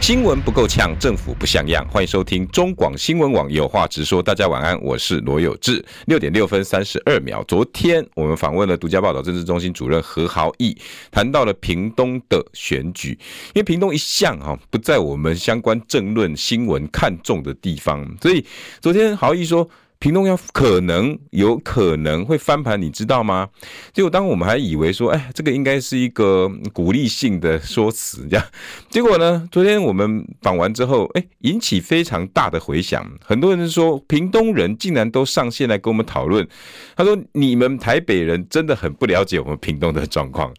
新闻不够呛，政府不像样。欢迎收听中广新闻网有话直说。大家晚安，我是罗有志。六点六分三十二秒，昨天我们访问了独家报道政治中心主任何豪毅，谈到了屏东的选举。因为屏东一向哈不在我们相关政论新闻看重的地方，所以昨天豪毅说。屏东要可能有可能会翻盘，你知道吗？结果当我们还以为说，哎，这个应该是一个鼓励性的说辞，这样。结果呢，昨天我们访完之后，哎，引起非常大的回响。很多人说，屏东人竟然都上线来跟我们讨论。他说，你们台北人真的很不了解我们屏东的状况，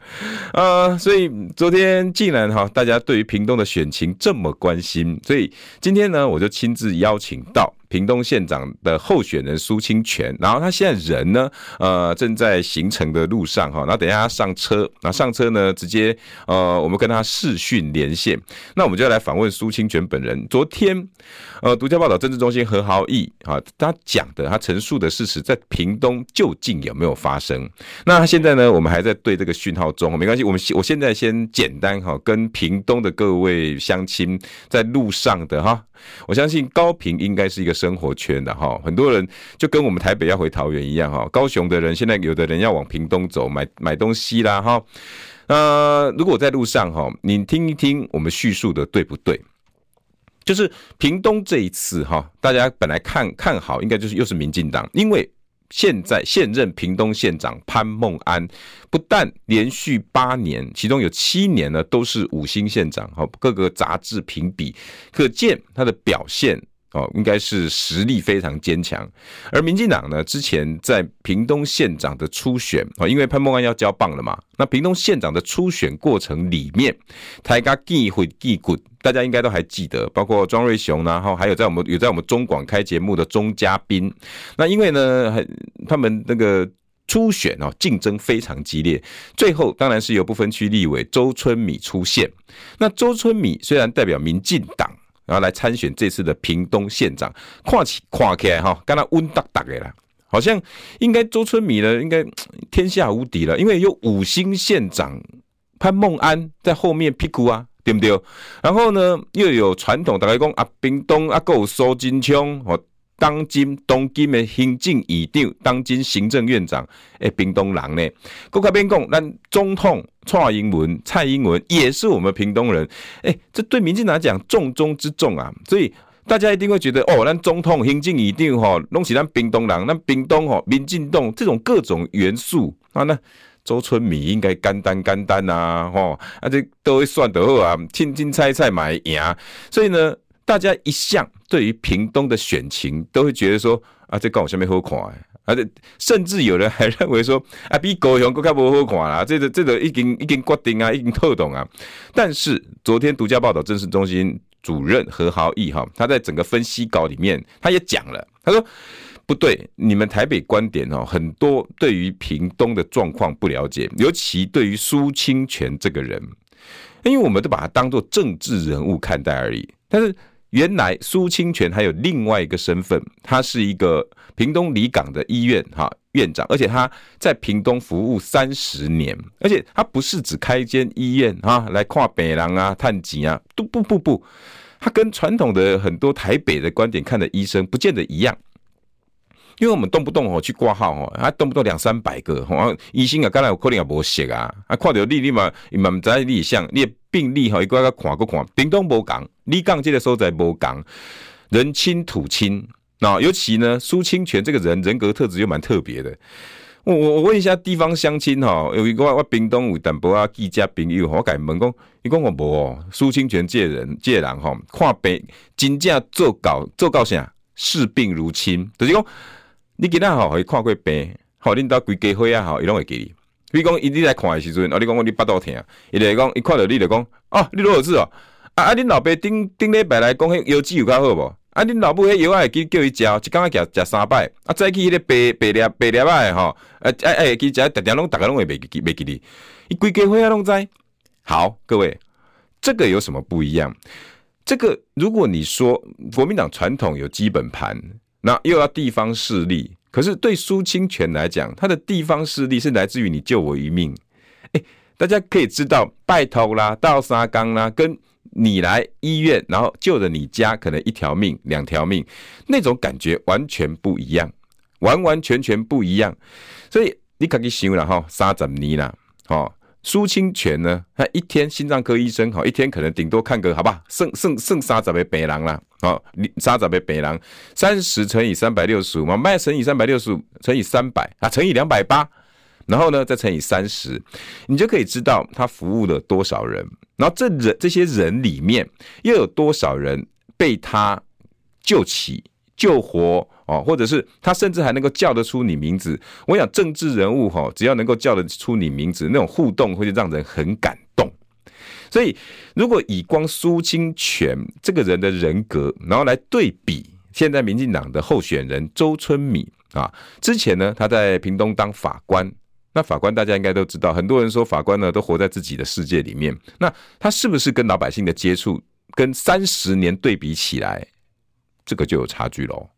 呃，所以昨天竟然哈，大家对于屏东的选情这么关心，所以今天呢，我就亲自邀请到。屏东县长的候选人苏清泉，然后他现在人呢，呃，正在行程的路上哈，那等一下他上车，那上车呢，直接呃，我们跟他视讯连线，那我们就要来访问苏清泉本人。昨天，呃，独家报道政治中心何豪毅啊，他讲的，他陈述的事实，在屏东究竟有没有发生？那他现在呢，我们还在对这个讯号中，没关系，我们我现在先简单哈，跟屏东的各位乡亲在路上的哈。我相信高平应该是一个生活圈的哈，很多人就跟我们台北要回桃园一样哈，高雄的人现在有的人要往屏东走买买东西啦哈。呃，如果在路上哈，你听一听我们叙述的对不对？就是屏东这一次哈，大家本来看看好，应该就是又是民进党，因为。现在现任屏东县长潘孟安，不但连续八年，其中有七年呢都是五星县长，好，各个杂志评比，可见他的表现哦，应该是实力非常坚强。而民进党呢，之前在屏东县长的初选，哦，因为潘孟安要交棒了嘛，那屏东县长的初选过程里面，大家记会记滚。大家应该都还记得，包括庄瑞雄，然后还有在我们有在我们中广开节目的钟嘉宾。那因为呢，他们那个初选哦，竞争非常激烈，最后当然是由不分区立委周春米出现。那周春米虽然代表民进党，然后来参选这次的屏东县长，看起看起来哈，跟他温哒哒的啦，好像应该周春米呢，应该天下无敌了，因为有五星县长潘孟安在后面屁股啊。对不对？然后呢，又有传统，大概讲啊，屏东啊，还有苏贞昌哦，当今东京的行政院长，当今行政院长，诶，屏东人呢？国开边讲，咱总统蔡英文，蔡英文也是我们屏东人，诶，这对民进党来讲重中之重啊！所以大家一定会觉得，哦，咱总统行政议长吼，拢是咱屏东人，咱屏东吼，民进党这种各种元素啊，那。周春米应该简单简单呐，吼，啊这都会算得好啊，清清菜菜买赢，所以呢，大家一向对于屏东的选情都会觉得说，啊这跟我下面好看，啊这甚至有人还认为说，啊比高雄更加不好看啦，这个这个已经已经决定啊，已经透懂啊。但是昨天独家报道政治中心主任何豪毅哈，他在整个分析稿里面，他也讲了，他说。不对，你们台北观点哦，很多对于屏东的状况不了解，尤其对于苏清泉这个人，因为我们都把他当做政治人物看待而已。但是原来苏清泉还有另外一个身份，他是一个屏东里港的医院哈院长，而且他在屏东服务三十年，而且他不是只开一间医院哈来跨北廊啊、探疾啊，都不不不，他跟传统的很多台北的观点看的医生不见得一样。因为我们动不动哦去挂号哦，还动不动两三百个，哦，医生啊，刚才有可能也无写啊，啊，看到你你嘛，你嘛唔知你像你的病历吼，一个个看个看，屏东无讲，你讲这个所在无讲，人亲土亲，那尤其呢，苏清泉这个人人格特质又蛮特别的。我我我问一下地方乡亲哈，有一个我屏东有淡薄啊几家朋友，我改问讲，你讲我无哦，苏清泉这人这人吼，看病真正做到做到啥，视病如亲，就是讲。你今仔吼互伊看过病，吼恁兜规家伙啊吼，伊拢会记你。比如讲，伊你来看的时阵，哦，你讲我你巴肚疼，伊就会讲，伊看到你就讲，哦，你老有事哦。啊啊，恁老爸顶顶礼拜来讲，迄腰子有较好无？啊，恁老母迄药啊会记叫伊食，一工仔食食三摆，啊，再去迄个白白粒白粒仔吼，啊啊啊，会记食，逐点拢逐个拢会袂记袂记哩，伊规家伙啊拢知。好，各位，这个有什么不一样？这个如果你说国民党传统有基本盘，那又要地方势力，可是对苏清泉来讲，他的地方势力是来自于你救我一命。哎，大家可以知道，拜托啦，倒三工啦，跟。你来医院，然后救了你家可能一条命、两条命，那种感觉完全不一样，完完全全不一样。所以你可以想了哈，三十年了，哦，苏清泉呢，他一天心脏科医生，哈，一天可能顶多看个，好吧，剩剩剩三十个病人了，哦，三十个病人，三十乘以三百六十五嘛，卖乘以三百六十五乘以三百啊，乘以两百八。然后呢，再乘以三十，你就可以知道他服务了多少人。然后这人这些人里面，又有多少人被他救起、救活哦，或者是他甚至还能够叫得出你名字。我想政治人物哈，只要能够叫得出你名字，那种互动会让人很感动。所以，如果以光苏清泉这个人的人格，然后来对比现在民进党的候选人周春米啊，之前呢，他在屏东当法官。那法官大家应该都知道，很多人说法官呢都活在自己的世界里面。那他是不是跟老百姓的接触跟三十年对比起来，这个就有差距喽？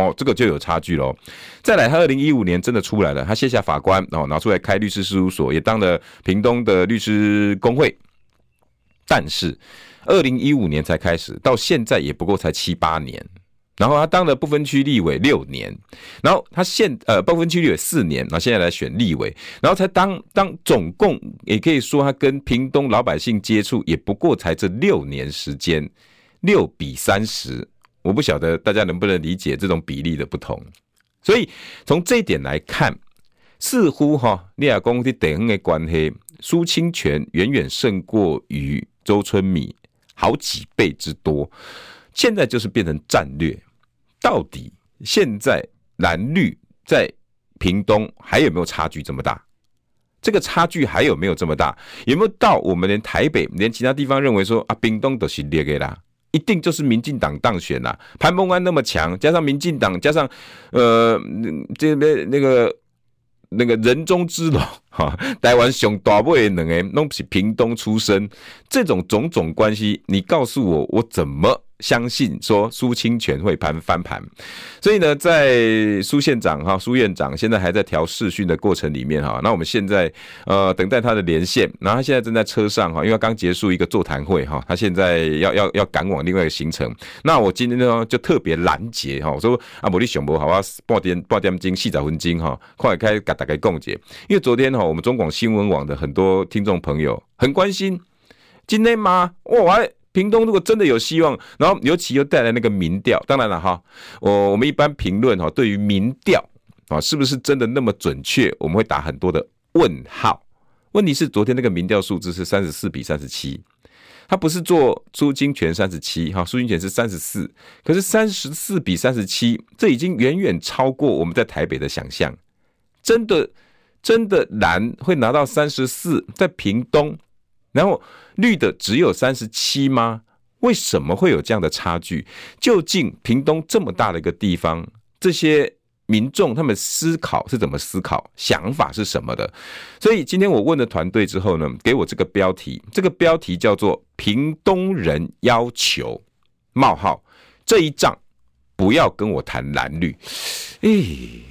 哦，这个就有差距喽。再来，他二零一五年真的出来了，他卸下法官，然后拿出来开律师事务所，也当了屏东的律师工会。但是二零一五年才开始，到现在也不过才七八年。然后他当了不分区立委六年，然后他现呃不分区立委四年，然后现在来选立委，然后才当当总共也可以说他跟屏东老百姓接触也不过才这六年时间，六比三十，我不晓得大家能不能理解这种比例的不同。所以从这一点来看，似乎哈聂亚公的等的关系，苏清泉远远胜过于周春米好几倍之多，现在就是变成战略。到底现在蓝绿在屏东还有没有差距这么大？这个差距还有没有这么大？有没有到我们连台北连其他地方认为说啊，屏东都是劣个啦，一定就是民进党当选啦？潘孟安那么强，加上民进党，加上呃这边那个那个人中之龙 哈，台湾上大尾的两个都是屏东出身，这种种种关系，你告诉我，我怎么？相信说苏清泉会盘翻盘，所以呢，在苏县长哈苏院长现在还在调视讯的过程里面哈，那我们现在呃等待他的连线，然后他现在正在车上哈，因为刚结束一个座谈会哈，他现在要要要赶往另外一个行程。那我今天呢就特别拦截哈，我说啊，摩利熊博好啊，半点半点钟细仔分钟哈，快开给大家共解，因为昨天哈我们中广新闻网的很多听众朋友很关心，今天吗？哇！屏东如果真的有希望，然后尤其又带来那个民调，当然了哈，我我们一般评论哈，对于民调啊是不是真的那么准确，我们会打很多的问号。问题是昨天那个民调数字是三十四比三十七，他不是做苏清泉三十七哈，苏清泉是三十四，可是三十四比三十七，这已经远远超过我们在台北的想象。真的真的难会拿到三十四，在屏东。然后绿的只有三十七吗？为什么会有这样的差距？究竟屏东这么大的一个地方，这些民众他们思考是怎么思考，想法是什么的？所以今天我问了团队之后呢，给我这个标题，这个标题叫做“屏东人要求冒号这一仗不要跟我谈蓝绿”，诶。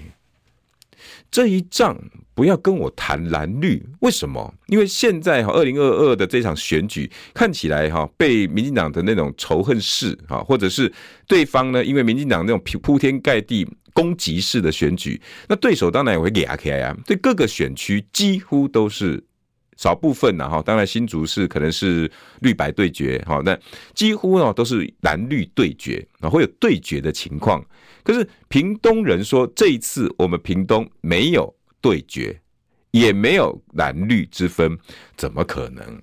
这一仗不要跟我谈蓝绿，为什么？因为现在哈，二零二二的这场选举看起来哈，被民进党的那种仇恨式哈，或者是对方呢，因为民进党那种铺天盖地攻击式的选举，那对手当然也会给阿 K 啊，对各个选区几乎都是少部分呐哈，当然新竹是可能是绿白对决哈，那几乎呢都是蓝绿对决啊，会有对决的情况。可是屏东人说，这一次我们屏东没有对决，也没有蓝绿之分，怎么可能？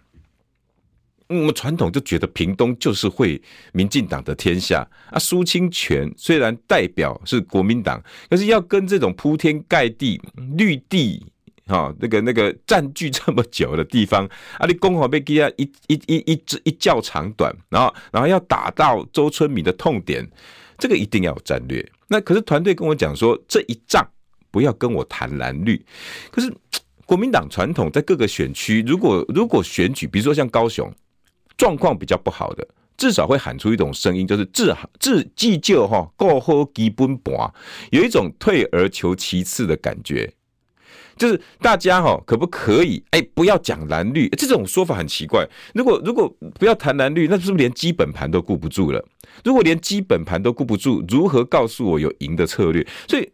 我们传统就觉得屏东就是会民进党的天下啊。苏清泉虽然代表是国民党，可是要跟这种铺天盖地绿地哈，那个那个占据这么久的地方，啊，你刚好被给他一一一一一较长短，然后然后要打到周春米的痛点。这个一定要有战略。那可是团队跟我讲说，这一仗不要跟我谈蓝绿。可是 国民党传统在各个选区，如果如果选举，比如说像高雄，状况比较不好的，至少会喊出一种声音，就是自自计就哈，过后基本盘，有一种退而求其次的感觉。就是大家哈，可不可以哎，不要讲蓝绿，这种说法很奇怪。如果如果不要谈蓝绿，那是不是连基本盘都顾不住了？如果连基本盘都顾不住，如何告诉我有赢的策略？所以，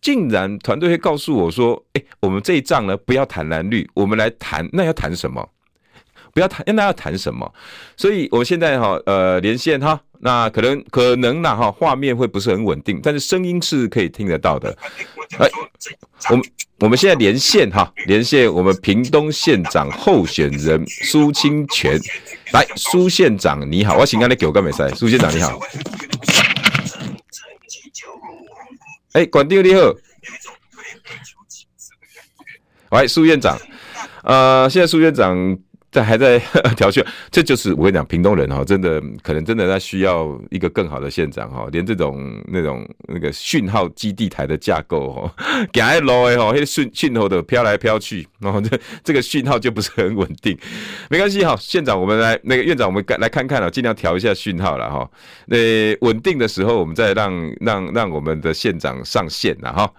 竟然团队会告诉我说：“哎，我们这一仗呢，不要谈蓝绿，我们来谈，那要谈什么？不要谈，那要谈什么？”所以，我们现在哈，呃，连线哈，那可能可能呢哈，画面会不是很稳定，但是声音是可以听得到的。哎，我们。我们现在连线哈，连线我们屏东县长候选人苏清泉，来，苏县长你好，我请刚才给我个美赛，苏县长你好。哎，管定你好。喂，苏院长，呃，现在苏院长。在还在 调选，这就是我跟你讲，屏东人哈，真的可能真的他需要一个更好的县长哈，连这种那种那个讯号基地台的架构哈，给还 low 哎哈，讯讯号的飘来飘去，然后这这个讯号就不是很稳定，没关系哈，县长我们来那个院长我们来看看了，尽量调一下讯号了哈，那稳定的时候我们再让让让我们的县长上线了哈，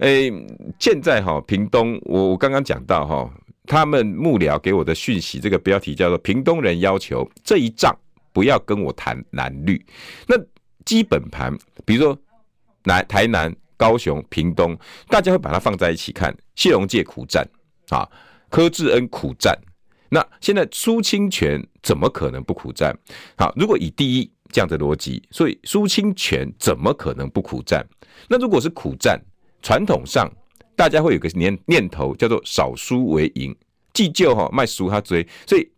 诶，现在哈屏东我我刚刚讲到哈。他们幕僚给我的讯息，这个标题叫做“屏东人要求这一仗不要跟我谈蓝绿”。那基本盘，比如说南、台南、高雄、屏东，大家会把它放在一起看。谢龙介苦战啊，柯志恩苦战。那现在苏清泉怎么可能不苦战？好，如果以第一这样的逻辑，所以苏清泉怎么可能不苦战？那如果是苦战，传统上。大家会有个念念头叫做少输为赢，既就哈卖输他追，所以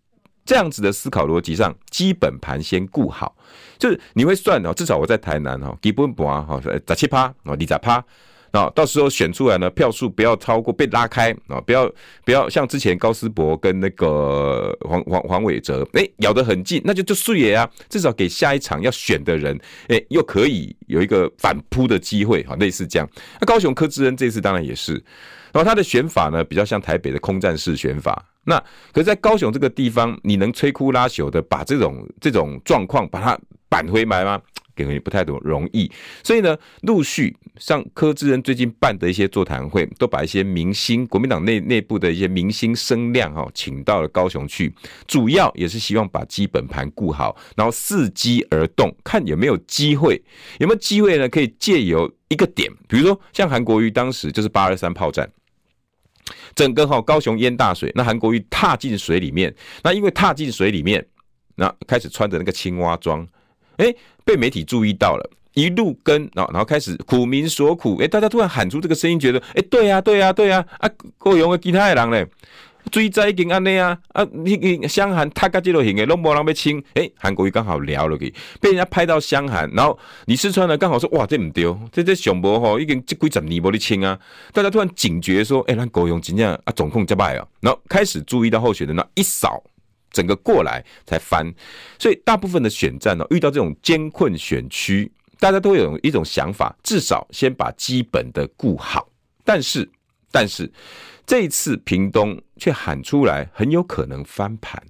这样子的思考逻辑上，基本盘先顾好，就是你会算哦，至少我在台南哈，基本盘哈十七趴哦，二十趴。啊，到时候选出来呢，票数不要超过被拉开啊，不要不要像之前高思博跟那个黄黄黄伟哲，哎，咬得很近，那就就碎野啊，至少给下一场要选的人，哎，又可以有一个反扑的机会，哈，类似这样。那高雄柯志恩这次当然也是，然后他的选法呢，比较像台北的空战式选法。那可是在高雄这个地方，你能摧枯拉朽的把这种这种状况把它扳回来吗？也不太多容易，所以呢，陆续像柯志恩最近办的一些座谈会，都把一些明星，国民党内内部的一些明星声量哈，请到了高雄去，主要也是希望把基本盘顾好，然后伺机而动，看有没有机会，有没有机会呢？可以借由一个点，比如说像韩国瑜当时就是八二三炮战，整个哈高雄淹大水，那韩国瑜踏进水里面，那因为踏进水里面，那开始穿着那个青蛙装。哎、被媒体注意到了，一路跟，然后然后开始苦民所苦。哎、大家突然喊出这个声音，觉得，哎、对呀、啊，对呀、啊，对呀、啊，啊，够用的其他的人嘞，追债已经安尼啊，啊，你你乡韩他家这类型的，拢没人要清。哎，韩国瑜刚好聊了给，被人家拍到乡韩，然后李四川呢刚好说，哇，这唔对，这这上博吼，已经这几十年没得清啊。大家突然警觉说，哎、欸，咱够用真正啊？总控这败哦，然后开始注意到候选人，那一扫。整个过来才翻，所以大部分的选战呢，遇到这种艰困选区，大家都有一种想法，至少先把基本的顾好。但是，但是这次屏东却喊出来，很有可能翻盘。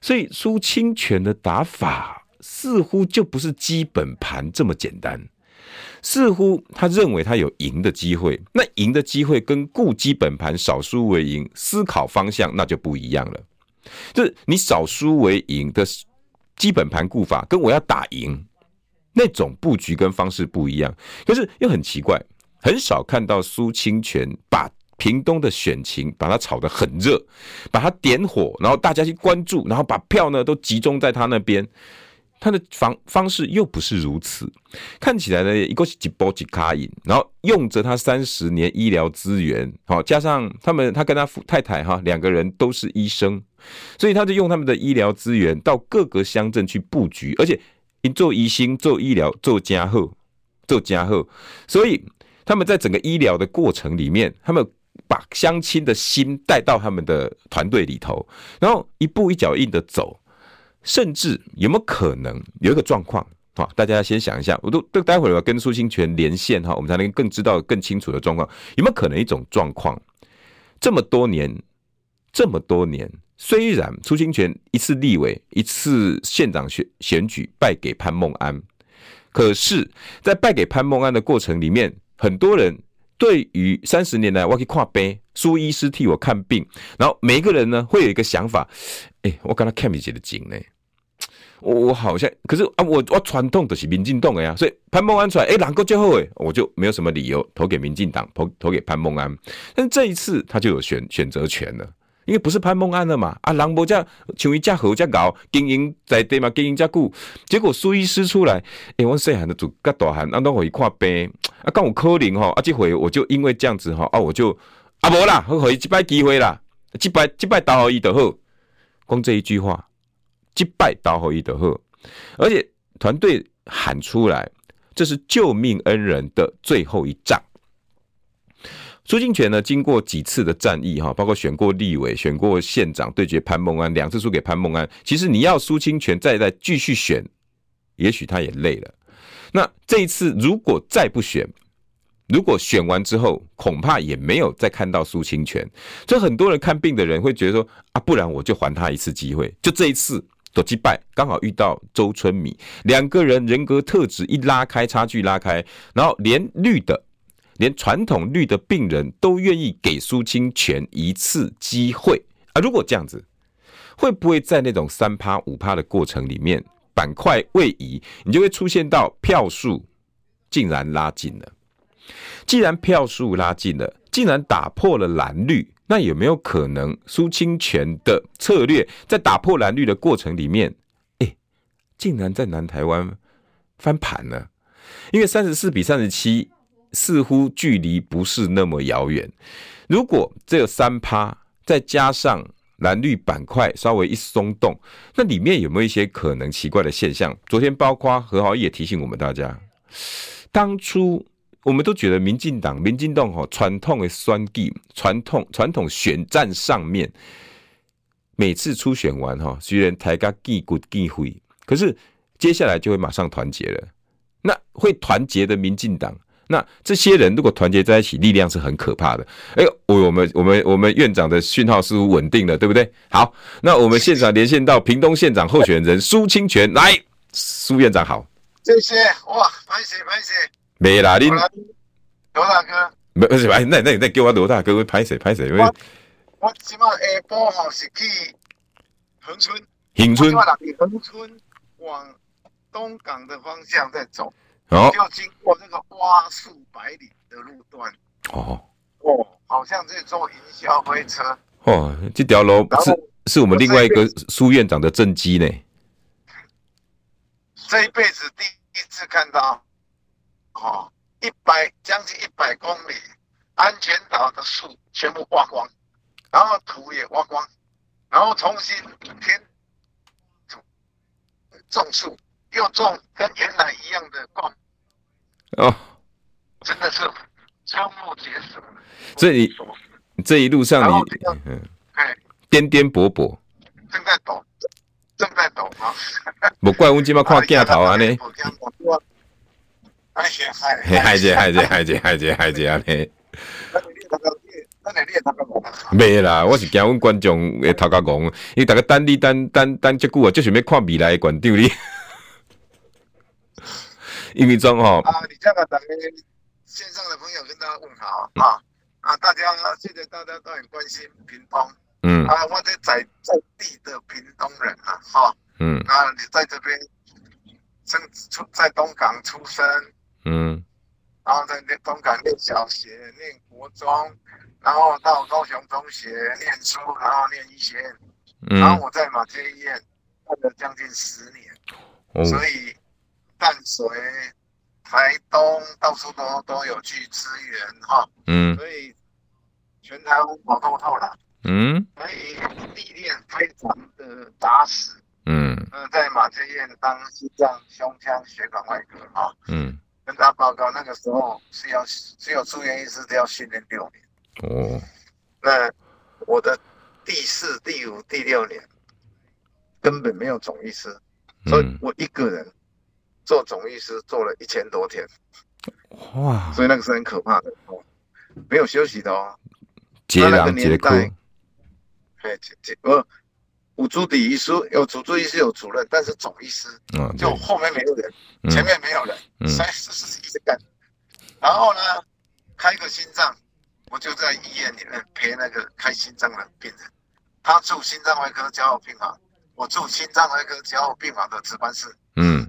所以苏清泉的打法似乎就不是基本盘这么简单，似乎他认为他有赢的机会。那赢的机会跟顾基本盘少输为赢，思考方向那就不一样了。就是你少输为赢的基本盘固法，跟我要打赢那种布局跟方式不一样。可是又很奇怪，很少看到苏清泉把屏东的选情把它炒得很热，把它点火，然后大家去关注，然后把票呢都集中在他那边。他的方方式又不是如此，看起来呢，一个是几波几卡赢，然后用着他三十年医疗资源，好加上他们他跟他太太哈两个人都是医生，所以他就用他们的医疗资源到各个乡镇去布局，而且一做医星做医疗做加厚做加厚，所以他们在整个医疗的过程里面，他们把乡亲的心带到他们的团队里头，然后一步一脚印的走。甚至有没有可能有一个状况，好，大家先想一下，我都都待会儿要跟苏清泉连线哈，我们才能更知道更清楚的状况。有没有可能一种状况，这么多年，这么多年，虽然苏清泉一次立委、一次县长选选举败给潘孟安，可是，在败给潘孟安的过程里面，很多人对于三十年来我去看病，苏医师替我看病，然后每一个人呢会有一个想法，哎、我跟他看不起的紧呢。我我好像，可是啊，我我传统的是民进党的呀，所以潘孟安出来，哎，哪个最后诶，我就没有什么理由投给民进党，投投给潘孟安。但这一次他就有选选择权了，因为不是潘孟安了嘛，啊，人无这像伊这好这高，经营在地嘛，经营这久，结果苏医师出来，哎，我细汉的主甲大汉，啊，拢可以看病，啊，刚有可能吼，啊，这回我就因为这样子吼，啊，我就啊无啦，我可以一摆机会啦，一摆一摆投予伊就好，光这一句话。击败刀后一德赫，而且团队喊出来，这是救命恩人的最后一仗。苏清泉呢，经过几次的战役哈，包括选过立委、选过县长，对决潘孟安，两次输给潘孟安。其实你要苏清泉再再继续选，也许他也累了。那这一次如果再不选，如果选完之后，恐怕也没有再看到苏清泉。所以很多人看病的人会觉得说啊，不然我就还他一次机会，就这一次。都击败，刚好遇到周春米，两个人人格特质一拉开，差距拉开，然后连绿的，连传统绿的病人都愿意给苏清泉一次机会啊！如果这样子，会不会在那种三趴五趴的过程里面，板块位移，你就会出现到票数竟然拉近了？既然票数拉近了，竟然打破了蓝绿。那有没有可能苏清泉的策略在打破蓝绿的过程里面，哎，竟然在南台湾翻盘了？因为三十四比三十七似乎距离不是那么遥远。如果这三趴，再加上蓝绿板块稍微一松动，那里面有没有一些可能奇怪的现象？昨天包括何豪也提醒我们大家，当初。我们都觉得民进党、民进党吼传统的选举、传统传统选战上面，每次初选完哈，虽然台家记骨记灰，可是接下来就会马上团结了。那会团结的民进党，那这些人如果团结在一起，力量是很可怕的。哎呦，我们我们我们院长的讯号似乎稳定了，对不对？好，那我们现场连线到屏东县长候选人苏清泉，来，苏院长好。谢谢哇，拍谢拍谢。没啦，你罗大哥，没不是哎，那那你再叫我罗大哥，我拍谁拍谁？我。我起码下晡吼是去恒春，恒春，恒春往东港的方向在走，哦，就经过那个花树百里的路段，哦。哦，好像在坐云霄飞车，哦，这条路是是我们另外一个苏院长的政绩呢，这一辈子第一次看到。哦，一百将近一百公里，安全岛的树全部挖光，然后土也挖光，然后重新填土种树，又种跟原来一样的光。哦，真的是瞠目结舌。所以你这一路上你嗯，哎，颠颠簸簸，正在抖，正在抖啊！莫 怪我今嘛看镜头啊呢。哎呀，嗨！嗨姐，嗨姐，嗨姐，嗨姐，嗨姐，安尼。没啦，我是惊阮观众会头壳戆，因为大家等你等等等这久啊，就想要看未来的观众哩。因为中吼。啊，你这个等线上的朋友跟大家问好啊啊！大家现在大家都很关心屏东，嗯啊，我在在在地的屏东人啊，哈，嗯啊，你在这边生出在东港出生。嗯，然后在念东港念小学，念国中，然后到高雄中学念书，然后念医学院，嗯、然后我在马偕医院干了将近十年，哦、所以淡水、台东到处都都有去支援哈，嗯，所以全台湾跑透透了，嗯，所以历练非常的扎实，嗯，呃，在马偕医院当心脏胸腔血管外科哈，嗯。跟他报告，那个时候是要只有住院医师都要训练六年。哦，那我的第四、第五、第六年根本没有总医师，所以我一个人做总医师做了一千多天，哇！所以那个是很可怕的哦，没有休息的哦。接那个年代，哎，呃，有主治医师，有主治医师有主任，但是总医师，嗯，就后面没有人，嗯、前面没有人，嗯，所以是是一直干。然后呢，开个心脏，我就在医院里面陪那个开心脏的病人，他住心脏外科加护病房，我住心脏外科加护病房的值班室，嗯，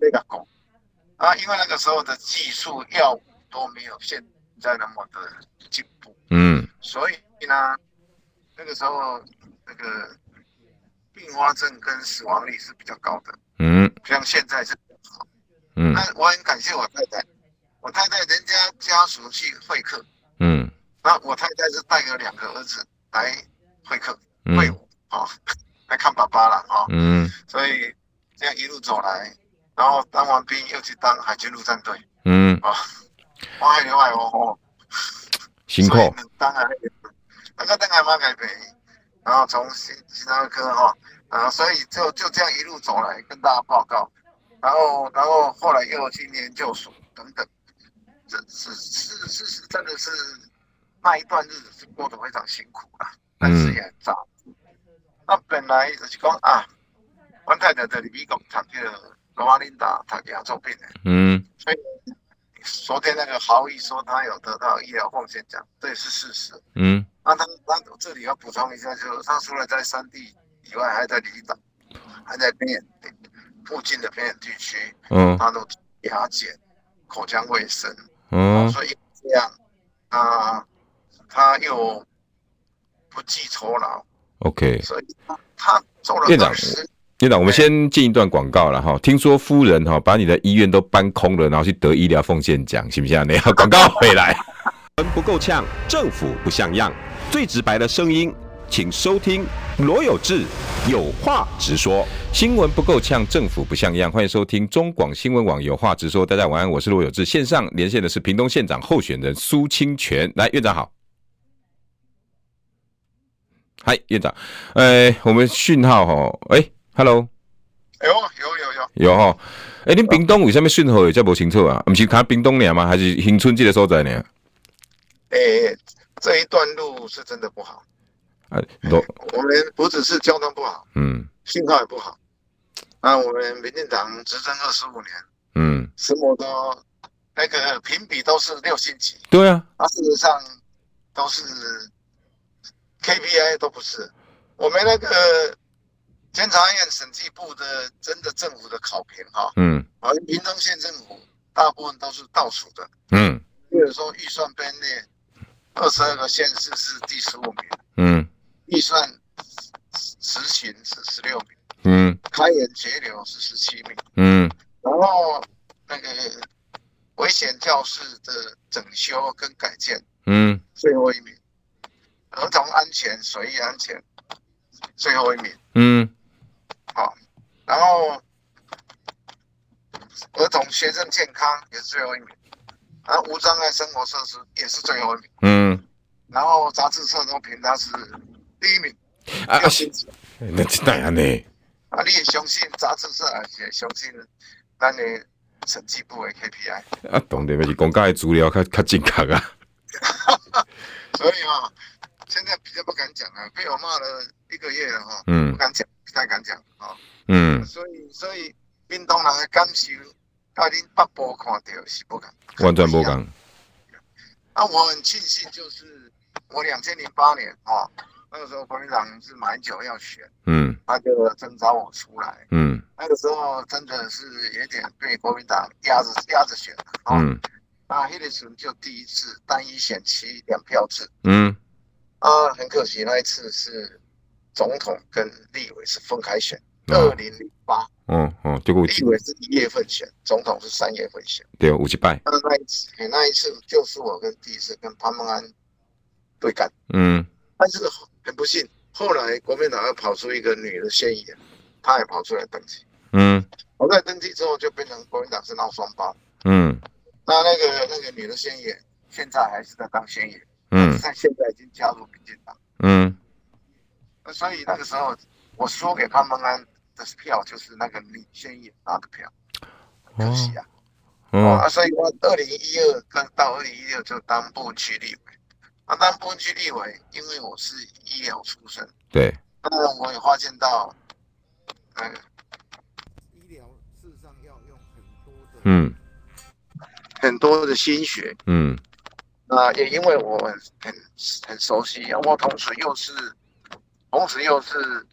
那个工，啊，因为那个时候的技术药物都没有现在那么的进步，嗯，所以呢，那个时候那个并发症跟死亡率是比较高的，嗯，像现在是比较好，嗯，那我很感谢我太太。我太太人家家属去会客，嗯，那我太太是带了两个儿子来会客会我啊，来看爸爸了啊，嗯，所以这样一路走来，然后当完兵又去当海军陆战队，嗯。啊，哇，海外哦，辛苦，当然那个当然蛮改变，然后从心心脏科哈，啊，所以就就这样一路走来跟大家报告，然后然后后来又去研究所等等。这是是是是，真的是那一段日子是过得非常辛苦啊，但是也很扎实。那本来就是讲啊，我太太在美国读这个罗马琳达，他给他做病人。嗯。所以昨天那个豪毅说他有得到医疗奉献奖，这也是事实。嗯。那他他这里要补充一下，就是他除了在山地以外，还在离岛，还在偏远附近的偏远地区，嗯，他都牙检、口腔卫生。嗯，所以这样，啊，他又不计酬劳，OK，所以他做了。院长，院长，我们先进一段广告了哈。听说夫人哈把你的医院都搬空了，然后去得医疗奉献奖，行不行？你 要广告回来。人不够呛，政府不像样，最直白的声音。请收听罗有志有话直说，新闻不够呛，政府不像样。欢迎收听中广新闻网有话直说。大家晚安，我是罗有志。线上连线的是屏东县长候选人苏清泉，来，院长好。嗨，院长，哎，我们讯号哈，哎，Hello，有有有有有哈，哎，您屏东为什么讯号也叫不清楚啊？不是看屏东呢吗？还是新春这个所在呢？哎，这一段路是真的不好。哎，我们不只是交通不好，嗯，信号也不好。那我们民进党执政二十五年，嗯，什么都那个评比都是六星级，对啊，啊，事实上都是 KPI 都不是。我们那个监察院审计部的真的政府的考评哈，嗯，而屏东县政府大部分都是倒数的，嗯，比如说预算编列，二十二个县市是第十五名，嗯。预算执行是十六名，嗯，开源节流是十七名，嗯，然后那个危险教室的整修跟改建，嗯，最后一名，儿童安全、水域安全最后一名，嗯，好，然后儿童学生健康也是最后一名，然后无障碍生活设施也是最后一名，嗯，然后杂志社都评他是。第一名啊，那是当然呢。啊，你也相信杂志社，而且相信咱的审计部的 KPI。啊，当然是公开的资料较较正确啊。所以啊、哦，现在比较不敢讲啊，被我骂了一个月了哈、哦，嗯，不敢讲，不太敢讲啊、哦，嗯。所以，所以屏东人的感受，甲恁北部看到是不敢，完全不敢。啊，我很庆幸，就是我两千零八年啊。哦那个时候国民党是马英九要选，嗯，他就征召我出来，嗯，那个时候真的是有点被国民党压着压着选，嗯，啊，那个时候就第一次单一选区两票制，嗯，啊，很可惜那一次是总统跟立委是分开选，二零零八，嗯嗯，结果以为是一月份选，总统是三月份选，对，五七败，那那一次，那一次就是我跟第一次跟潘孟安对干，嗯，但是。很不幸，后来国民党又跑出一个女的县议员，她也跑出来登记。嗯，我在登记之后就变成国民党是闹双胞。嗯，那那个那个女的县议员现在还是在当县议员。嗯，但现在已经加入民进党。嗯，那所以那个时候我输给潘孟安的票就是那个女县议员拿的票。可惜啊。哦，啊，所以我二零一二跟到二零一六就当部区立委，啊，当部区立委，因为我是医疗出身，对，当然我也发现到，嗯，医疗事实上要用很多的，嗯，很多的心血，嗯，啊，也因为我很很熟悉，我同时又是，同时又是。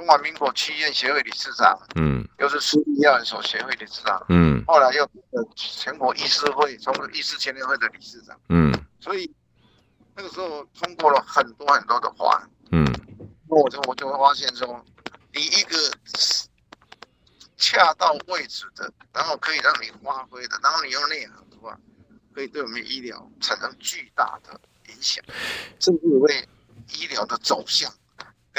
中华民国区医院协会理事长，嗯，又是私立药研所协会理事长，嗯，后来又全国医师会、中国医师签联会的理事长，嗯，所以那个时候通过了很多很多的法案，嗯，那我就我就会发现说，你一个恰到位置的，然后可以让你发挥的，然后你用内涵的话，可以对我们医疗产生巨大的影响，甚至为医疗的走向。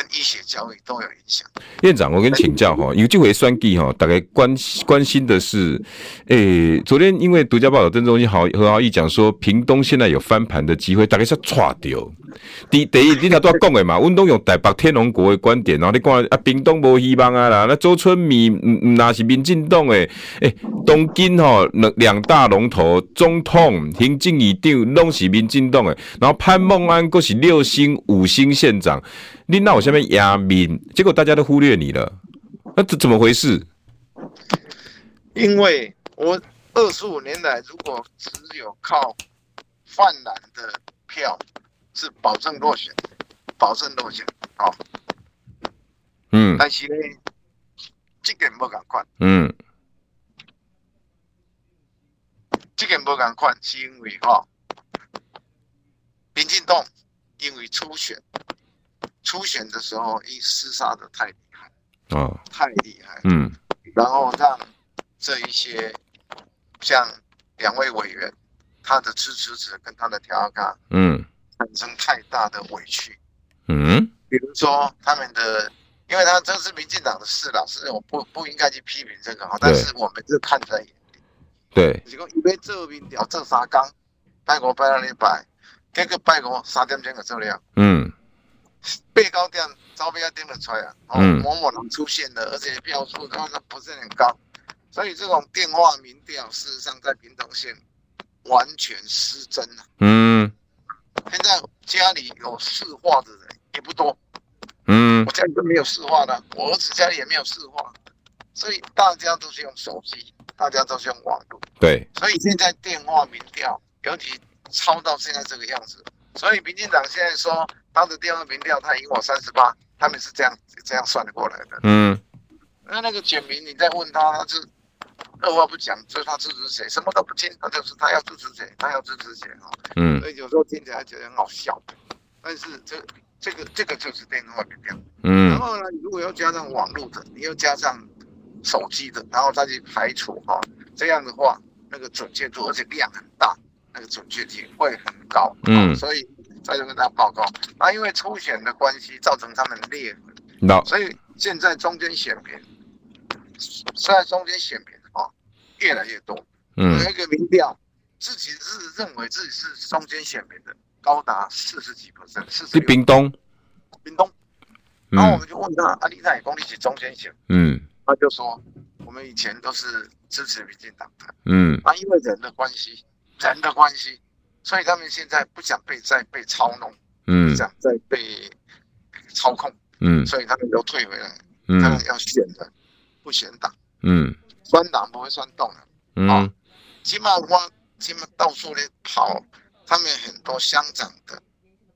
跟医学教育都有影响。院长，我跟你请教哈，有这回选举哈，大概关关心的是，诶、欸，昨天因为独家报道郑中心好何豪毅讲说，屏东现在有翻盘的机会，大概是错掉。第第一，你才都要讲的嘛，温东用台北天龙国的观点，然后你讲啊，屏东无希望啊啦，那周春米那是民进党诶，诶，东京吼两两大龙头，总统行政院长拢是民进党诶，然后潘孟安阁是六星五星县长。你那我下面压民，结果大家都忽略你了，那这怎么回事？因为我二十五年来，如果只有靠泛蓝的票，是保证落选，保证落选，好，嗯，但是呢，这个不敢看，嗯，这个不敢看，是因为哈，民进党因为初选。初选的时候，一厮杀的太厉害，哦，太厉害，嗯，然后让这一些像两位委员，他的支持者跟他的调侃，嗯，产生太大的委屈，嗯，比如说他们的，因为他这是民进党的事老，是我不不应该去批评这个哈，但是我们就看在眼里，对，因为这边调这三岗，拜五拜六礼拜，结果拜五三点钟就走了，嗯。被高点招标要盯得出来啊！哦，某某人出现了，而且票数他说不是很高，所以这种电话民调事实上在屏东县完全失真了。嗯，现在家里有市话的人也不多。嗯，我家里都没有市话的，我儿子家里也没有市话，所以大家都是用手机，大家都是用网络。对，所以现在电话民调尤其超到现在这个样子，所以民进党现在说。他的电话民调，他赢我三十八，他们是这样这样算的过来的。嗯，那那个简明，你再问他，他是二话不讲，就是他支持谁，什么都不听，他就是他要支持谁，他要支持谁啊。嗯，所以有时候听起来觉得很好笑，但是这这个这个就是电话民调。嗯，然后呢，如果要加上网络的，你又加上手机的，然后再去排除哈，这样的话，那个准确度而且量很大，那个准确率会很高。嗯，所以。再就跟大家报告，那因为初选的关系，造成他们裂痕，No. 所以现在中间选民，现在中间选民啊越来越多。嗯，有一个民调，自己是认为自己是中间选民的，高达四十几 percent，四十。是屏东，屏东。然后我们就问他，阿里在公里几中间选？嗯，他就说，我们以前都是支持民进党的。嗯，那，因为人的关系，人的关系。所以他们现在不想被再被操弄，嗯，不想再被操控，嗯，所以他们都退回来，嗯，他们要选的，不选党，嗯，酸党不会酸动的，嗯，起码我起码到处的跑，他们很多乡长的、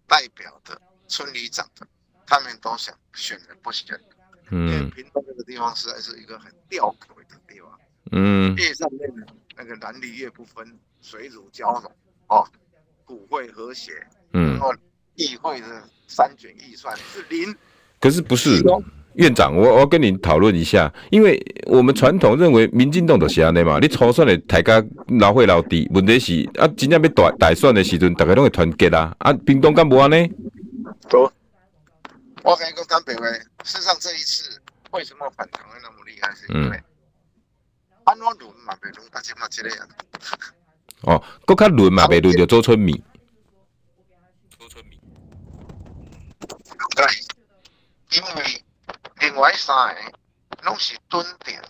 代表的、村里长的，他们都想选的不选的，嗯，因为屏东这个地方实在是一个很吊诡的地方，嗯，越上面的那个蓝绿越不分，水乳交融。哦，骨会和谐，嗯，然后议会的三权预算是零，可是不是院长，我我跟你讨论一下，因为我们传统认为民进党就是安尼嘛，你初选的大家老会老低，问题是啊，真正要大大选的时阵，大家拢会团结啊，啊，屏东干无安尼？走，我跟你讲坦白话，事实上这一次为什么反弹会那么厉害，是因为安怎轮嘛，别轮，大家嘛这个啊。哦，搁较轮嘛，袂轮到周春米。周春米。对，因为另外三个拢是蹲点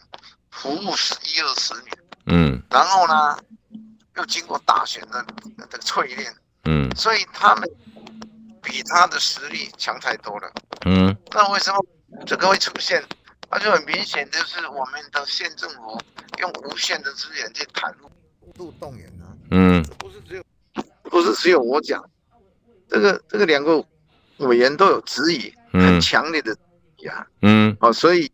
服务十一二十年，嗯，然后呢，又经过大选的的淬炼，嗯，所以他们比他的实力强太多了，嗯，那为什么这个会出现？那就很明显，就是我们的县政府用无限的资源去袒露、过度动员啊，嗯，不是只有，不是只有我讲，这个这个两个委员都有质疑，很强烈的质疑啊，嗯，哦，所以。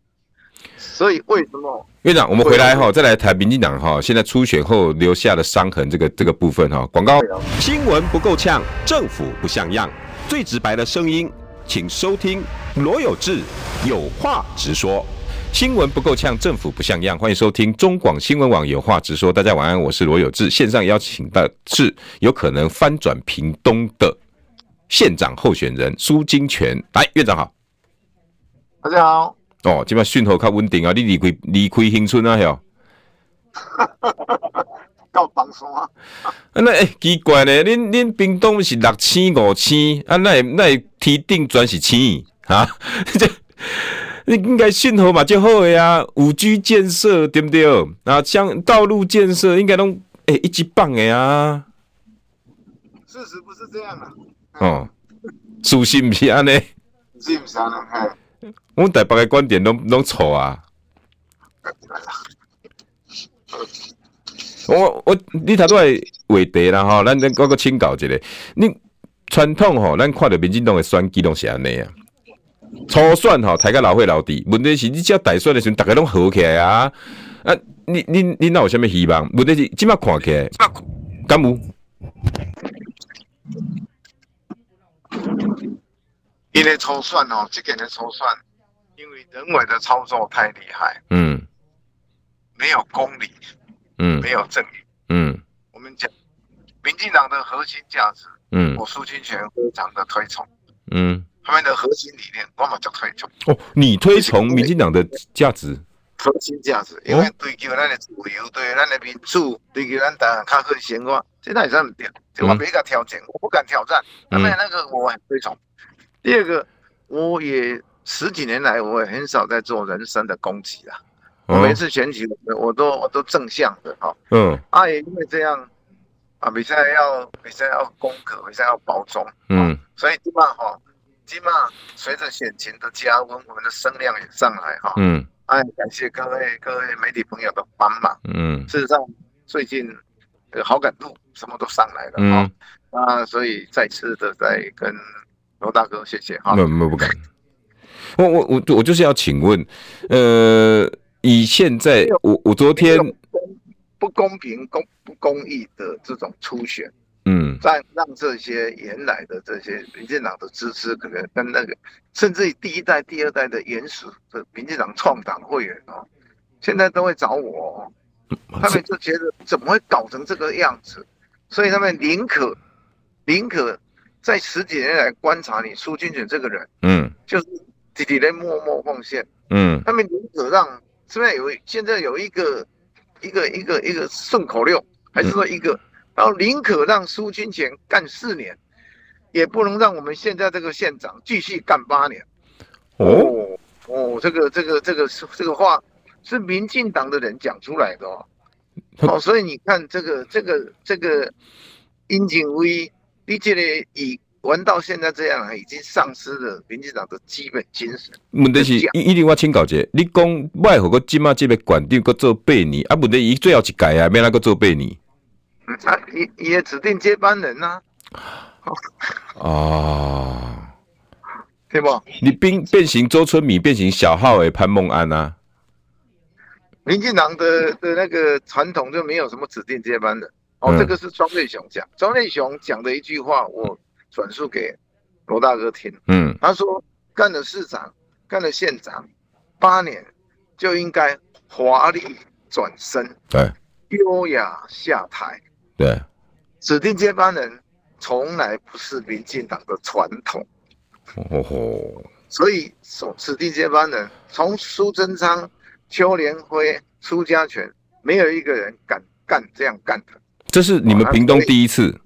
所以为什么院长，我们回来哈，再来谈民进党哈，现在初选后留下的伤痕这个这个部分哈。广告新闻不够呛，政府不像样，最直白的声音，请收听罗有志有话直说。新闻不够呛，政府不像样，欢迎收听中广新闻网有话直说。大家晚安，我是罗有志。线上邀请的是有可能翻转屏东的县长候选人苏金泉。来，院长好。大家好。哦，即摆讯号较稳定啊！你离开离开新村啊？吓，够放松啊！啊，那诶、欸、奇怪咧，恁恁冰冻是六千五千，啊，那会那天顶全是千啊？这你应该信号嘛就好诶啊，五 G 建设对不对？啊，像道路建设应该拢诶、欸、一级棒诶啊！事实不是这样啊！哦，事实不是安尼，是不是安尼？我们台北的观点拢拢错啊！我我你头拄来话题啦吼，咱咱我个请教一下，你传统吼，咱看着民进党的选举拢是安尼啊，初选吼，大家老会老底，问题是你只要大选的时候，大家拢好起来啊！啊，你你你哪有啥物希望？问题是即马看起来，敢有？因为初选哦，这个的初选。因为人为的操作太厉害，嗯，没有公理，嗯，没有正义，嗯，我们讲民进党的核心价值，嗯，我苏清泉非常的推崇，嗯，他们的核心理念我们就推崇。哦，你推崇民进党的价值？核心价值，因为追求咱的自由，对咱的民主，追求咱大家好生活，这哪是不对？这我没敢挑战，我不敢挑战。那么那个我很推崇。第二个，我也。十几年来，我也很少在做人身的攻击啦。我每次选举，我都我都正向的哈。嗯。啊，也因为这样啊，比赛要比赛要攻克，比赛要保中。嗯。所以起码哈，起码随着选情的加温，我们的声量也上来哈。嗯。哎，感谢各位各位媒体朋友的帮忙。嗯。事实上，最近的好感度什么都上来了。嗯。啊，所以再次的再跟罗大哥谢谢哈。没有没有不敢。我我我我就是要请问，呃，以现在我我昨天不公平、公不公义的这种初选，嗯，让让这些原来的这些民进党的支持，可能跟那个甚至于第一代、第二代的原始的民进党创党会员哦，现在都会找我，他们就觉得怎么会搞成这个样子，所以他们宁可宁可在十几年来观察你苏金泉这个人，嗯，就是。弟弟在默默奉献，嗯，他们宁可让现在有现在有一个一个一个一个顺口溜，还是说一个，然后宁可让苏金泉干四年，也不能让我们现在这个县长继续干八年。哦哦，这个这个这个是这个话是民进党的人讲出来的哦，哦，所以你看这个这个这个殷景威，你这里以。玩到现在这样，已经丧失了民进党的基本精神。问题是，一一定我请教一下，你讲外和个金马这边管定个做八年，啊，问题伊最后一届啊，免那个做八年。啊，伊伊也指定接班人呐、啊。哦，对不？你变变形周春米，变形小号诶，潘孟安啊。民进党的的那个传统就没有什么指定接班人。哦，嗯、这个是庄瑞雄讲，庄瑞雄讲的一句话，我。转述给罗大哥听，嗯，他说干了市长，干了县长，八年就应该华丽转身，对，优雅下台，对，指定接班人从来不是民进党的传统，哦吼，所以说指定接班人从苏贞昌、邱连辉、苏家全，没有一个人敢干这样干的，这是你们屏东第一次。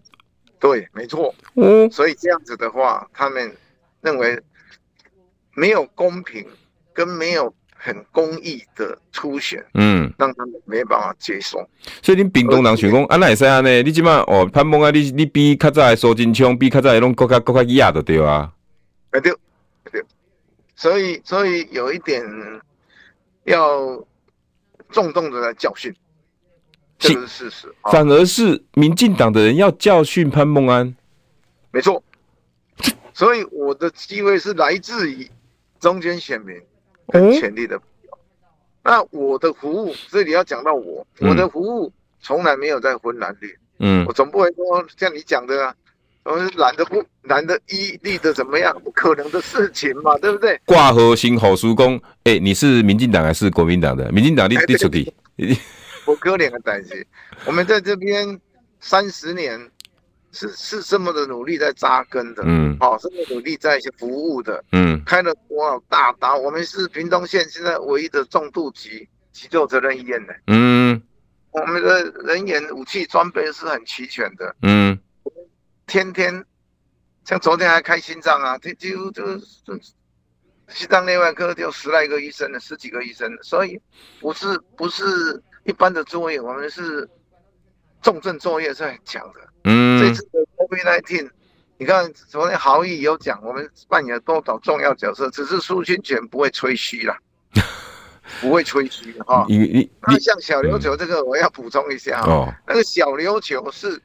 对，没错。嗯，所以这样子的话，他们认为没有公平，跟没有很公益的初选，嗯，让他们没办法接受。所以你屏东人想讲，啊，那会使安尼？你即马哦，潘孟啊，你你比较早的苏金昌，比较早的拢更加更加野的对啊？对，对。所以所以有一点要重重的来教训，这个是事实。反而是民进党的人要教训潘孟安，没错。所以我的机会是来自于中间选民。跟权力的朋友，嗯、那我的服务，这里要讲到我，嗯、我的服务从来没有在分蓝绿，嗯，我总不会说像你讲的啊，我是蓝的不蓝的一绿的怎么样，不可能的事情嘛，对不对？挂号新好叔公，哎、欸，你是民进党还是国民党的？民进党你你出去，我可怜的代志，我们在这边三十年。是是这么的努力在扎根的，嗯，好，这么努力在一些服务的，嗯，开了多少大刀？我们是屏东县现在唯一的重度级急救责任医院的，嗯，我们的人员武器装备是很齐全的，嗯，天天像昨天还开心脏啊，这几乎就就心脏内外科就十来个医生了，十几个医生，所以不是不是一般的作业，我们是重症作业是很强的。嗯，这次的 COVID-19，你看昨天豪毅有讲，我们扮演了多少重要角色，只是苏清泉不会吹嘘啦，不会吹嘘哈。你你那像小琉球这个，我要补充一下哈，嗯、那个小琉球是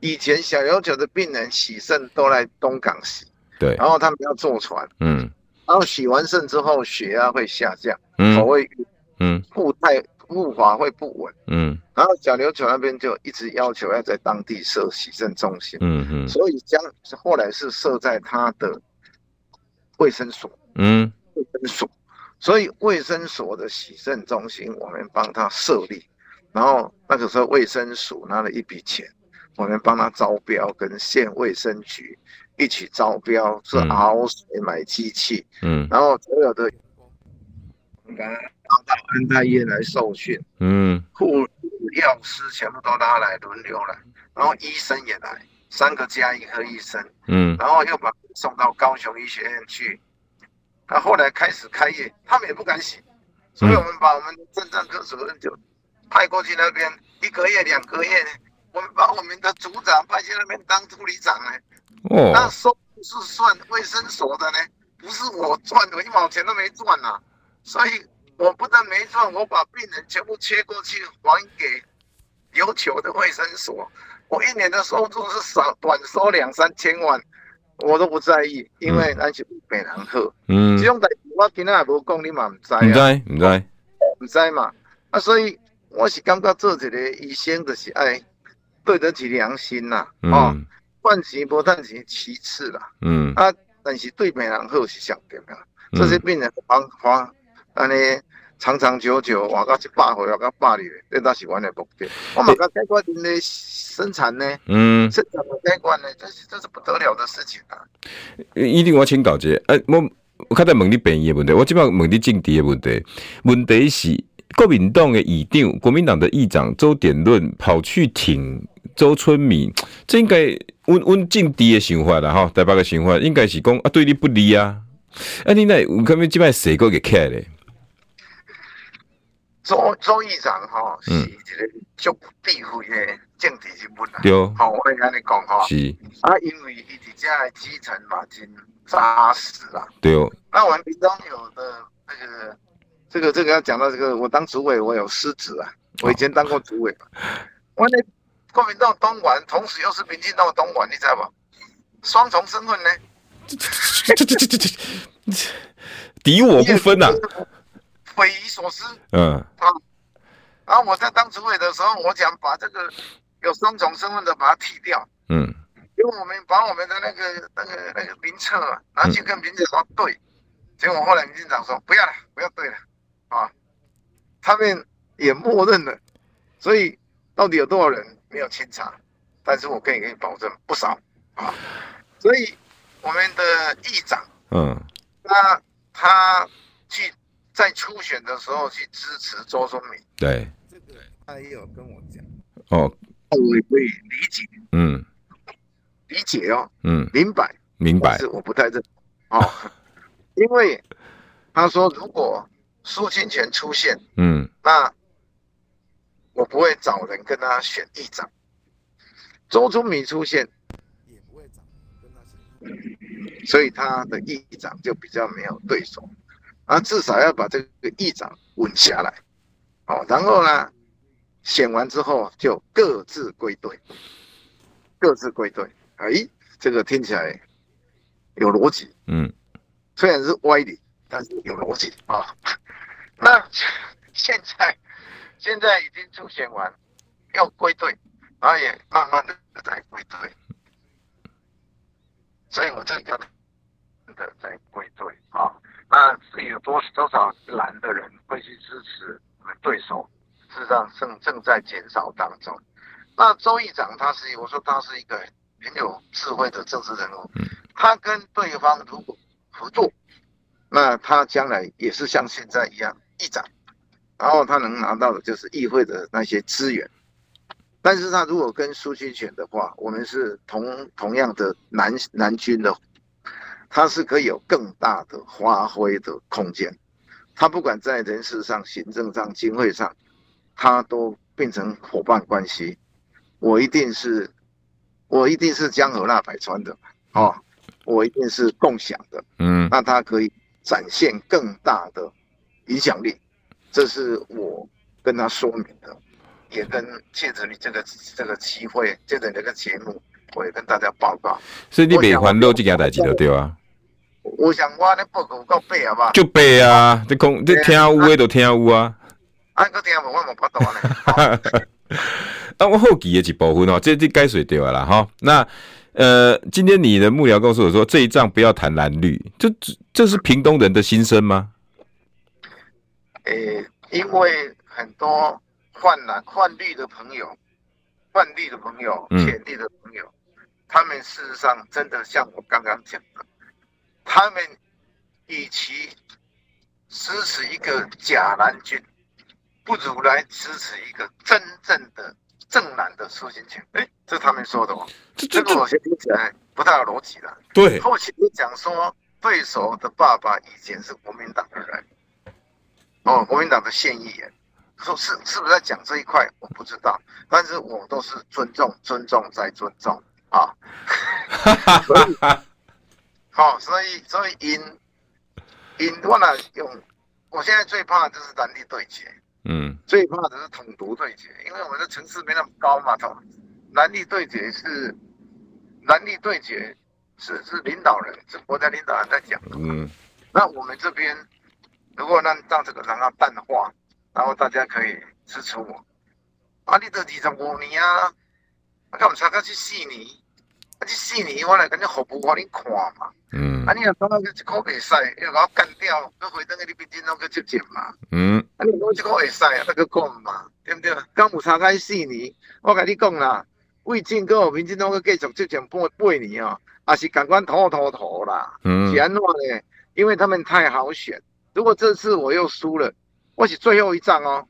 以前小琉球的病人洗肾都来东港洗，对，然后他们要坐船，嗯，然后洗完肾之后血压会下降，嗯，口味嗯，固态。步伐会不稳，嗯，然后小琉球那边就一直要求要在当地设洗肾中心，嗯嗯，所以将后来是设在他的卫生所，嗯，卫生所，所以卫生所的洗肾中心我们帮他设立，然后那个时候卫生署拿了一笔钱，我们帮他招标，跟县卫生局一起招标，是熬水买机器，嗯，然后所有的。到安泰医院来受训，嗯，护士、药师全部都拉来轮流来，然后医生也来，三个加一个医生，嗯，然后又把送到高雄医学院去。他后来开始开业，他们也不敢洗，所以我们把我们的肾脏科主任就派过去那边，一个月、两个月，我们把我们的组长派去那边当助理长呢。哦，那收入是算卫生所的呢，不是我赚的，一毛钱都没赚呐、啊。所以，我不但没赚，我把病人全部切过去还给琉球的卫生所。我一年的收入是少短收两三千万，我都不在意，因为那是北南鹤。嗯，这种代志我今仔也无讲，你嘛唔知啊？唔知，唔知，唔知嘛？啊，所以我是感觉做一个医生就是爱对得起良心呐。哦，赚钱不赚钱其次啦。嗯，啊，但是对病人好是上重要。这些病人花花。安尼长长久久，活到一百岁，活到百二，这倒是阮的目的。我马上解决恁的生产呢，嗯，生产解决呢，这是这是不得了的事情啊。一定我请教一下，哎，我我刚才问你病宜的问题，我即摆问你政治的问题。问题是国民党的议长，国民党的议长周点论跑去挺周春米，这应该温温政治的想法啦，哈，台北的想法应该是讲啊，对你不利啊。啊，你那我看没这边谁个给看嘞？周周议长哈是一个足避讳的政治人物啦，对，好，我来跟你讲哈，是。啊，因为伊底下的基层嘛，真扎实啦，对。哦。那我们屏东有的那个，这个这个要讲到这个，我当主委，我有失职啊，我以前当过主委，我那国民党东莞，同时又是民进党东莞，你知道吧？双重身份呢？这这这这这敌我不分呐。匪夷所思，嗯。啊，然后我在当主委的时候，我想把这个有双重身份的把它剔掉，嗯，因为我们把我们的那个那个那个名册拿去跟民进党对，结果后来民进党说不要了，不要对了，啊，他们也默认了，所以到底有多少人没有清查？但是我可以给你保证不少。啊，所以我们的议长，嗯，那他去。在初选的时候去支持周春米，对，这个他也有跟我讲，哦，我也可以理解，嗯，理解哦，嗯，明白，明白，是我不太认同，哦，因为他说如果苏清泉出现，嗯，那我不会找人跟他选议长。周春米出现，也不会找人跟他选，所以他的议长就比较没有对手。啊，至少要把这个议长稳下来，哦，然后呢，选完之后就各自归队，各自归队。哎，这个听起来有逻辑，嗯，虽然是歪理，但是有逻辑啊。那现在现在已经初选完，要归队，然后也慢慢的在归队，所以我这个的在归队啊。那是有多多少蓝的人会去支持我们对手？事实上正正在减少当中。那周议长他是，我说他是一个很有智慧的政治人物。他跟对方如果合作，那他将来也是像现在一样议长，然后他能拿到的就是议会的那些资源。但是他如果跟苏清泉的话，我们是同同样的蓝蓝军的。他是可以有更大的发挥的空间，他不管在人事上、行政上、经费上，他都变成伙伴关系。我一定是，我一定是江河纳百川的，哦，我一定是共享的，嗯，那他可以展现更大的影响力，这是我跟他说明的，也跟借着你这个这个机会，借着这个节目。我也跟大家报告，所以你没烦恼这件代志就对啊。我想我的报告够背好不好？就背啊，你讲你听有的就听有啊。啊，个听无我冇办法呢。啊，我好奇的一部分哦，这这该水掉了哈。那呃，今天你的幕僚告诉我说，这一仗不要谈蓝绿，这这是屏东人的心声吗？诶、欸，因为很多换蓝换绿的朋友，换绿的朋友，浅绿的朋友。嗯他们事实上真的像我刚刚讲的，他们与其支持一个假蓝军，不如来支持一个真正的正蓝的苏清泉。哎，这是他们说的哦，这这个我先听起来不太有逻辑了。对，后期你讲说对手的爸爸以前是国民党的人，哦，国民党的现役人，说是是不是在讲这一块？我不知道，但是我都是尊重、尊重再尊重。啊，所以，好，所以，所以，因，因我呢用，我现在最怕的就是蓝绿对决，嗯，最怕的是统独对决，因为我们的层次没那么高嘛，统蓝绿对决是蓝绿对决是是领导人，是国家领导人在讲，嗯，那我们这边如果让让这个让它淡化，然后大家可以支持我，啊，你都二十五年啊。啊，干嘛差个去四年？啊，去四年我来跟你服务，我你看嘛。嗯。啊，你若当个一个会使，要把我干掉，要回等个你边境拢去接见嘛。嗯。啊，你讲一个会使啊，那个讲嘛，对不对？刚有差个四年，我跟你讲啦，魏晋跟我民进党去继续接见八八年哦，也是感官拖拖拖啦。嗯。是安怎呢？因为他们太好选。如果这次我又输了，我是最后一仗哦。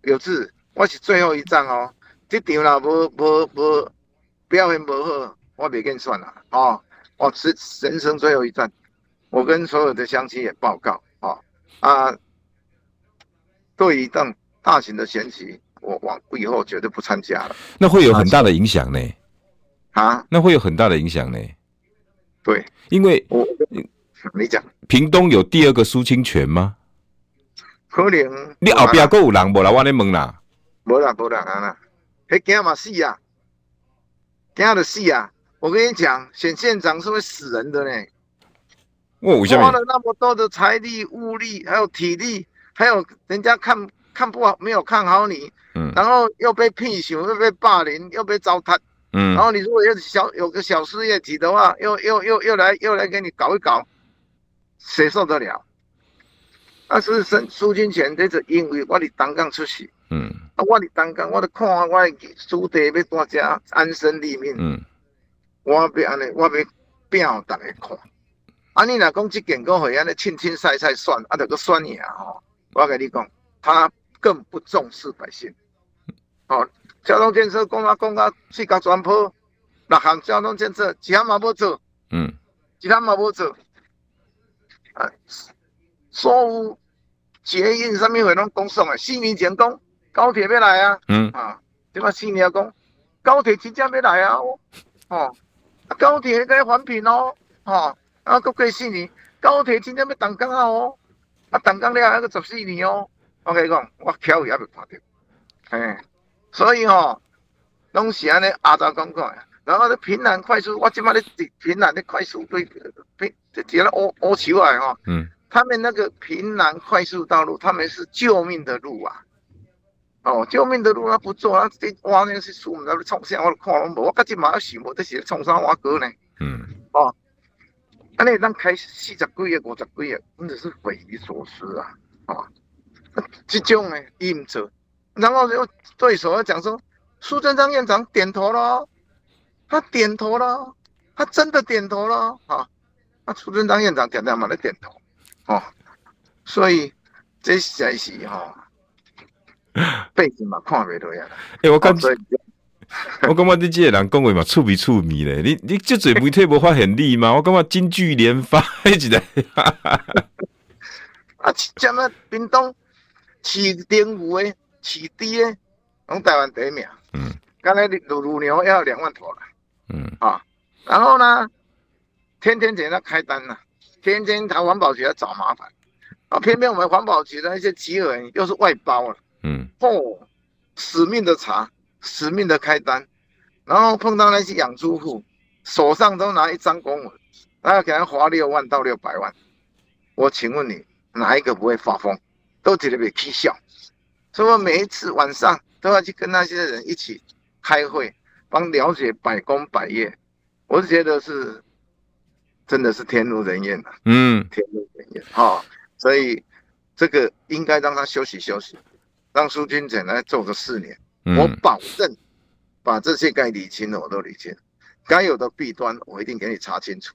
有志，我是最后一仗哦。这场啦，无无无表现无好，我袂跟你算了哦！我是人生最后一战，我跟所有的乡亲也报告哦啊！对于这种大型的选举，我往以后绝对不参加了。那会有很大的影响呢？啊？那会有很大的影响呢？对，因为我你讲，屏东有第二个苏清泉吗？可能。你后边还有人无啦？我咧问啦。无啦，无啦，啦。还惊嘛死呀！惊的死啊！我跟你讲，选县长是会死人的呢。我花了那么多的财力、物力，还有体力，还有人家看看不好，没有看好你，嗯，然后又被聘请，又被霸凌，又被糟蹋，嗯，然后你如果有小有个小事业体的话，又又又又来又来给你搞一搞，谁受得了？但是苏苏清泉这是因为我的单杠出席。嗯，啊，我伫当刚，我伫看我的书弟要大家安身立命。嗯，我要安尼，我要表大家看。啊，你若讲即件讲会安尼清清赛赛算，啊，这个算赢吼。我甲你讲，他更不重视百姓。哦，交通建设讲啊讲啊，四角全坡，六项交通建设，其他嘛无做。嗯，其他嘛无做。啊，所有。捷运上面会拢讲爽啊，四年前讲高铁要来啊，嗯啊，对吧？四年讲高铁即将要来啊，哦，啊高铁该环评哦，哈，啊，过过四年高铁即将要动工啊，哦，啊，动工了还个十四年哦，我跟你讲，我桥也未看到，哎，所以吼，拢是安尼压榨讲讲，然后咧平南快速，我即马咧平南咧快速对平，这几个乌乌球啊，哈，嗯。他们那个平南快速道路，他们是救命的路啊！哦，救命的路，他不做，他这挖那些树，那冲上我看拢无，我赶紧马上想，无这是冲啥挖沟呢？嗯，哦，安尼咱开四十几个、五十几个，真的是匪夷所思啊！哦，这种呢，伊唔做，然后就对手要讲说，苏贞昌院长点头了，他点头了，他真的点头了啊！那苏贞昌院长点点嘛，来点头。哦，所以这实在是哈，背景嘛看袂落呀。哎，我感觉，我感觉你这个人讲话嘛趣味趣味咧。你你这嘴媒体无发现你吗？我感觉金句连发，一个。啊，像那屏东市政府的市猪诶，拢台湾第一名。嗯。刚才乳乳牛要两万头了。嗯。啊，然后呢，天天给他开单呢。天天他环保局要找麻烦，啊，偏偏我们环保局的那些稽核员又是外包了，嗯，哦，死命的查，死命的开单，然后碰到那些养猪户，手上都拿一张公文，他要给他花六万到六百万，我请问你哪一个不会发疯？都觉得被气笑，所以我每一次晚上都要去跟那些人一起开会，帮了解百工百业，我是觉得是。真的是天怒人怨呐，嗯，天怒人怨，哈，所以这个应该让他休息休息，让苏军简来做个四年，嗯、我保证把这些该理清的我都理清，该有的弊端我一定给你查清楚，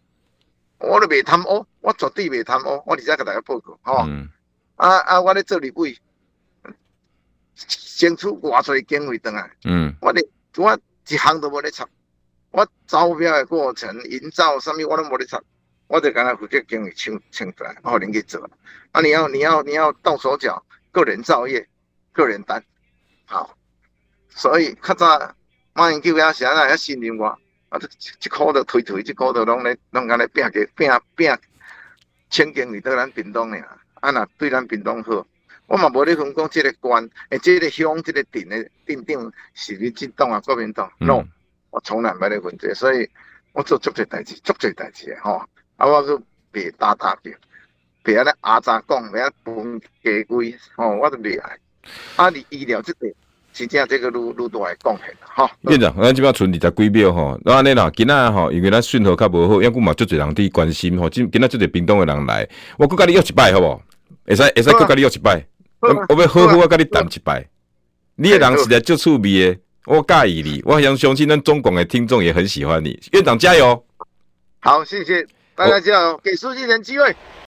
我都未贪污，我绝对未贪污，我直接给大家报告，哈、嗯，啊啊，我在这里为先出偌济经费等啊，嗯，我咧我一行都没得查。我招标的过程、营造上面我都没得查，我就刚才负责经理清清出来，然后您给走。啊，你要你要你要动手脚，个人造业，个人单，好。所以较早马英九也是啊，也信任我，啊，这这块都推推，这块都拢咧拢干咧拼个拼拼，签经理对咱屏东尔啊，那对咱屏东好，我嘛无咧分讲即个官，诶，这个乡，这个镇的顶顶是你进党啊，国民党，no。我从来没得问题，所以我做足济代志，足济代志的吼。啊，我去别打打表，别安尼阿杂讲，别安分家规，吼，我都袂爱。啊，你医疗这个，真正这个路路都爱贡献哈。院长，咱即摆存二十几秒吼，那安尼啦，今仔吼，因为咱讯号较无好，要顾嘛足侪人伫关心吼，今今仔足侪屏东的人来，我搁甲你约一摆好无？会使会使搁甲你约一摆，我要好好啊甲你谈一摆。你的人实在足趣味的。我介意你，我想相信咱中广的听众也很喜欢你，院长加油！好，谢谢大家加油，给书记人机会。